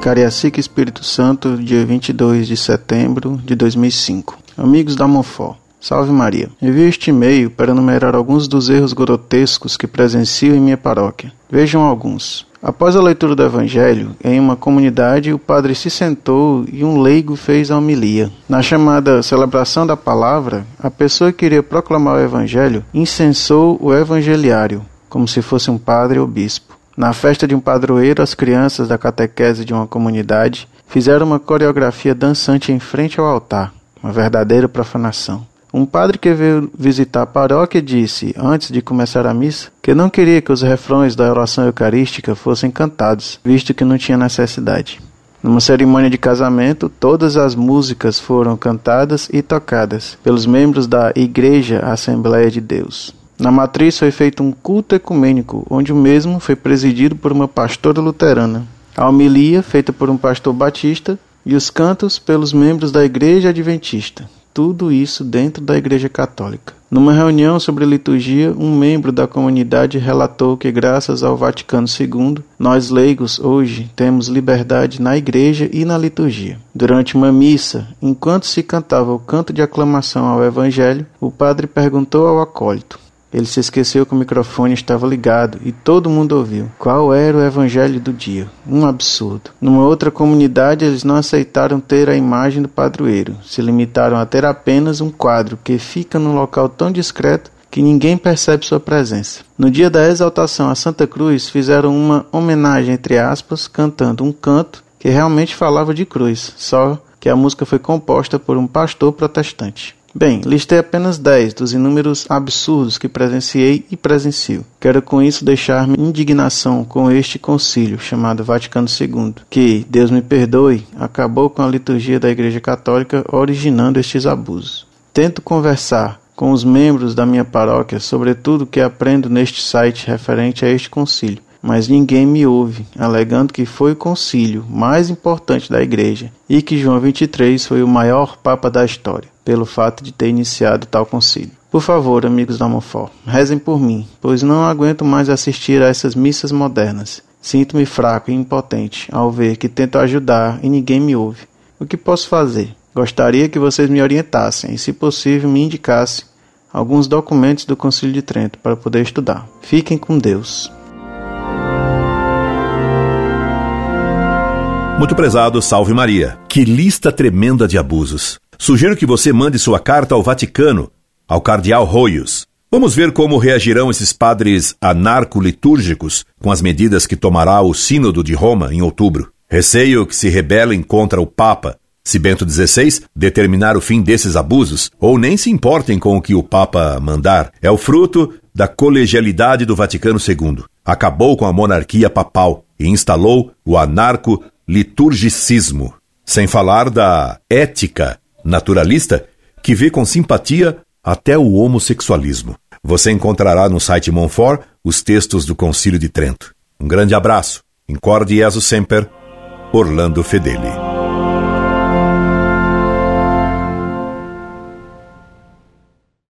Cariacica, Espírito Santo, dia 22 de setembro de 2005. Amigos da Monfó, Salve Maria. Envio este e-mail para enumerar alguns dos erros grotescos que presencio em minha paróquia. Vejam alguns. Após a leitura do Evangelho, em uma comunidade, o padre se sentou e um leigo fez a homilia. Na chamada celebração da palavra, a pessoa que iria proclamar o Evangelho incensou o evangeliário, como se fosse um padre ou bispo. Na festa de um padroeiro, as crianças da catequese de uma comunidade fizeram uma coreografia dançante em frente ao altar, uma verdadeira profanação. Um padre que veio visitar a paróquia disse, antes de começar a missa, que não queria que os refrões da oração eucarística fossem cantados, visto que não tinha necessidade. Numa cerimônia de casamento, todas as músicas foram cantadas e tocadas pelos membros da Igreja Assembleia de Deus. Na matriz foi feito um culto ecumênico, onde o mesmo foi presidido por uma pastora luterana. A homilia, feita por um pastor batista, e os cantos pelos membros da Igreja Adventista. Tudo isso dentro da Igreja Católica. Numa reunião sobre liturgia, um membro da comunidade relatou que, graças ao Vaticano II, nós leigos hoje temos liberdade na igreja e na liturgia. Durante uma missa, enquanto se cantava o canto de aclamação ao Evangelho, o padre perguntou ao acólito: ele se esqueceu que o microfone estava ligado e todo mundo ouviu. Qual era o evangelho do dia? Um absurdo. Numa outra comunidade, eles não aceitaram ter a imagem do padroeiro. Se limitaram a ter apenas um quadro que fica num local tão discreto que ninguém percebe sua presença. No dia da exaltação a Santa Cruz, fizeram uma homenagem, entre aspas, cantando um canto que realmente falava de cruz, só que a música foi composta por um pastor protestante. Bem, listei apenas 10 dos inúmeros absurdos que presenciei e presencio. Quero com isso deixar minha indignação com este concílio chamado Vaticano II, que, Deus me perdoe, acabou com a liturgia da Igreja Católica originando estes abusos. Tento conversar com os membros da minha paróquia sobre tudo que aprendo neste site referente a este concílio, mas ninguém me ouve, alegando que foi o concílio mais importante da igreja e que João 23 foi o maior papa da história pelo fato de ter iniciado tal concílio. Por favor, amigos da Mofó, rezem por mim, pois não aguento mais assistir a essas missas modernas. Sinto-me fraco e impotente ao ver que tento ajudar e ninguém me ouve. O que posso fazer? Gostaria que vocês me orientassem e, se possível, me indicassem alguns documentos do Concílio de Trento para poder estudar. Fiquem com Deus. Muito prezado, salve Maria. Que lista tremenda de abusos. Sugiro que você mande sua carta ao Vaticano, ao cardeal Roios. Vamos ver como reagirão esses padres anarco-litúrgicos com as medidas que tomará o Sínodo de Roma em outubro. Receio que se rebelem contra o Papa, se Bento XVI determinar o fim desses abusos, ou nem se importem com o que o Papa mandar. É o fruto da colegialidade do Vaticano II. Acabou com a monarquia papal e instalou o anarco-liturgicismo. Sem falar da ética naturalista que vê com simpatia até o homossexualismo. Você encontrará no site Monfort os textos do Concílio de Trento. Um grande abraço. Incorde Jesus Semper, Orlando Fedeli.